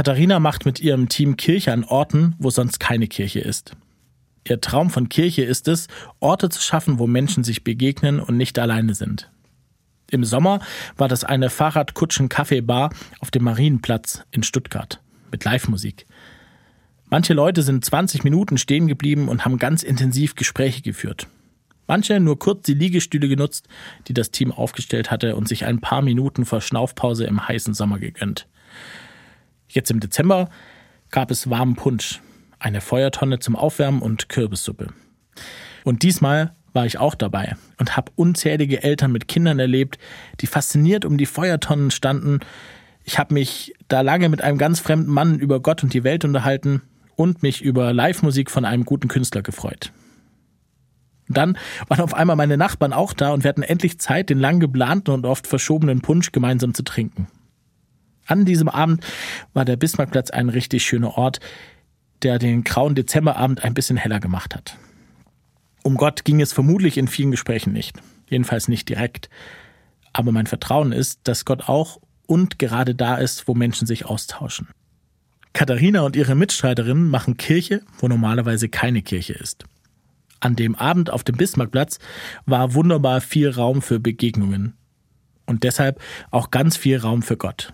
Katharina macht mit ihrem Team Kirche an Orten, wo sonst keine Kirche ist. Ihr Traum von Kirche ist es, Orte zu schaffen, wo Menschen sich begegnen und nicht alleine sind. Im Sommer war das eine Fahrradkutschen-Kaffeebar auf dem Marienplatz in Stuttgart mit Live-Musik. Manche Leute sind 20 Minuten stehen geblieben und haben ganz intensiv Gespräche geführt. Manche nur kurz die Liegestühle genutzt, die das Team aufgestellt hatte und sich ein paar Minuten vor Schnaufpause im heißen Sommer gegönnt. Jetzt im Dezember gab es warmen Punsch, eine Feuertonne zum Aufwärmen und Kürbissuppe. Und diesmal war ich auch dabei und habe unzählige Eltern mit Kindern erlebt, die fasziniert um die Feuertonnen standen. Ich habe mich da lange mit einem ganz fremden Mann über Gott und die Welt unterhalten und mich über Live-Musik von einem guten Künstler gefreut. Dann waren auf einmal meine Nachbarn auch da und wir hatten endlich Zeit, den lang geplanten und oft verschobenen Punsch gemeinsam zu trinken. An diesem Abend war der Bismarckplatz ein richtig schöner Ort, der den grauen Dezemberabend ein bisschen heller gemacht hat. Um Gott ging es vermutlich in vielen Gesprächen nicht, jedenfalls nicht direkt. Aber mein Vertrauen ist, dass Gott auch und gerade da ist, wo Menschen sich austauschen. Katharina und ihre Mitstreiterinnen machen Kirche, wo normalerweise keine Kirche ist. An dem Abend auf dem Bismarckplatz war wunderbar viel Raum für Begegnungen. Und deshalb auch ganz viel Raum für Gott.